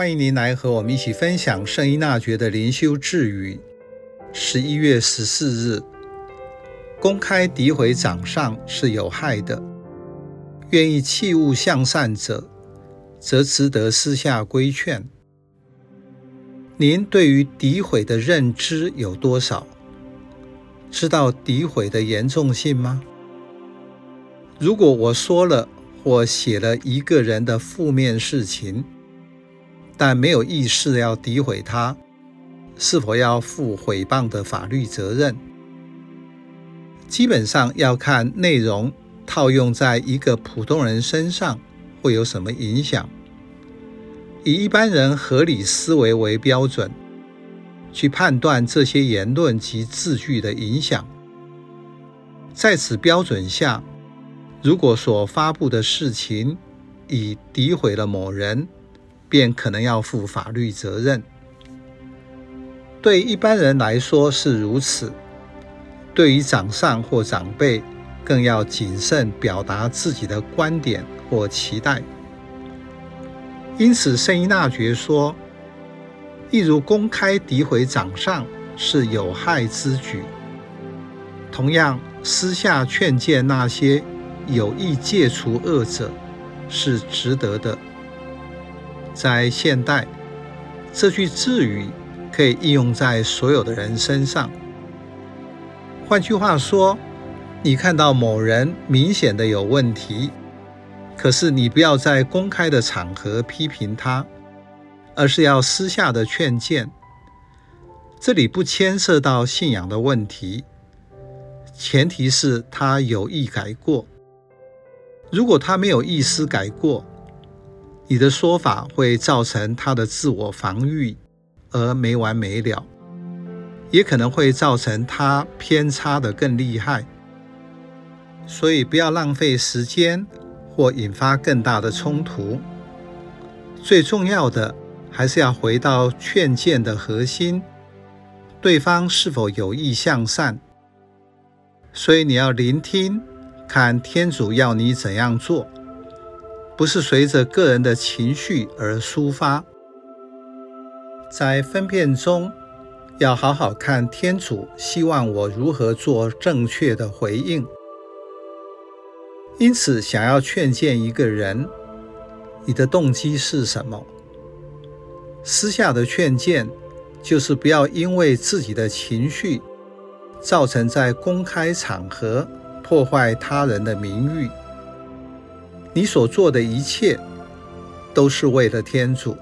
欢迎您来和我们一起分享圣依纳爵的灵修智语。十一月十四日，公开诋毁长上是有害的，愿意弃物向善者，则值得私下规劝。您对于诋毁的认知有多少？知道诋毁的严重性吗？如果我说了或写了一个人的负面事情，但没有意识要诋毁他，是否要负毁谤的法律责任？基本上要看内容套用在一个普通人身上会有什么影响。以一般人合理思维为标准，去判断这些言论及字句的影响。在此标准下，如果所发布的事情已诋毁了某人，便可能要负法律责任。对一般人来说是如此，对于长上或长辈，更要谨慎表达自己的观点或期待。因此，圣依纳爵说：“一如公开诋毁长上是有害之举，同样，私下劝诫那些有意戒除恶者是值得的。”在现代，这句智语可以应用在所有的人身上。换句话说，你看到某人明显的有问题。可是你不要在公开的场合批评他，而是要私下的劝谏。这里不牵涉到信仰的问题，前提是他有意改过。如果他没有意思改过，你的说法会造成他的自我防御而没完没了，也可能会造成他偏差的更厉害。所以不要浪费时间。或引发更大的冲突。最重要的还是要回到劝谏的核心：对方是否有意向善。所以你要聆听，看天主要你怎样做，不是随着个人的情绪而抒发。在分辨中，要好好看天主希望我如何做正确的回应。因此，想要劝谏一个人，你的动机是什么？私下的劝谏，就是不要因为自己的情绪，造成在公开场合破坏他人的名誉。你所做的一切，都是为了天主。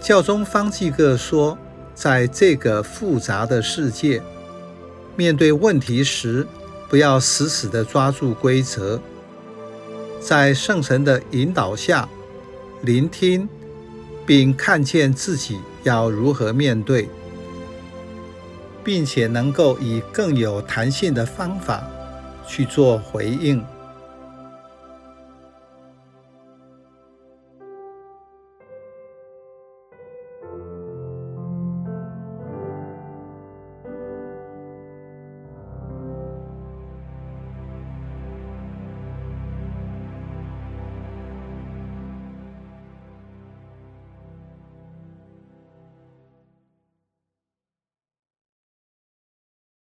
教宗方济各说，在这个复杂的世界，面对问题时，不要死死地抓住规则，在圣神的引导下聆听，并看见自己要如何面对，并且能够以更有弹性的方法去做回应。